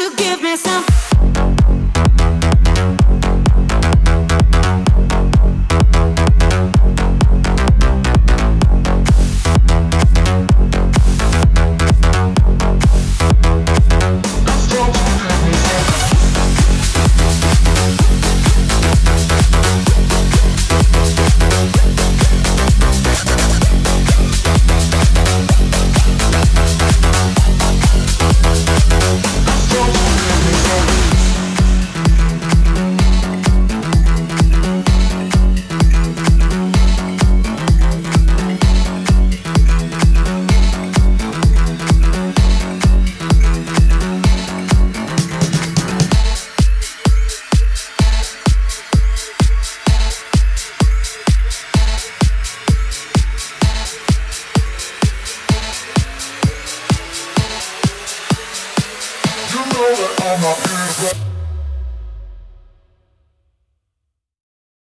to give That I'm not here.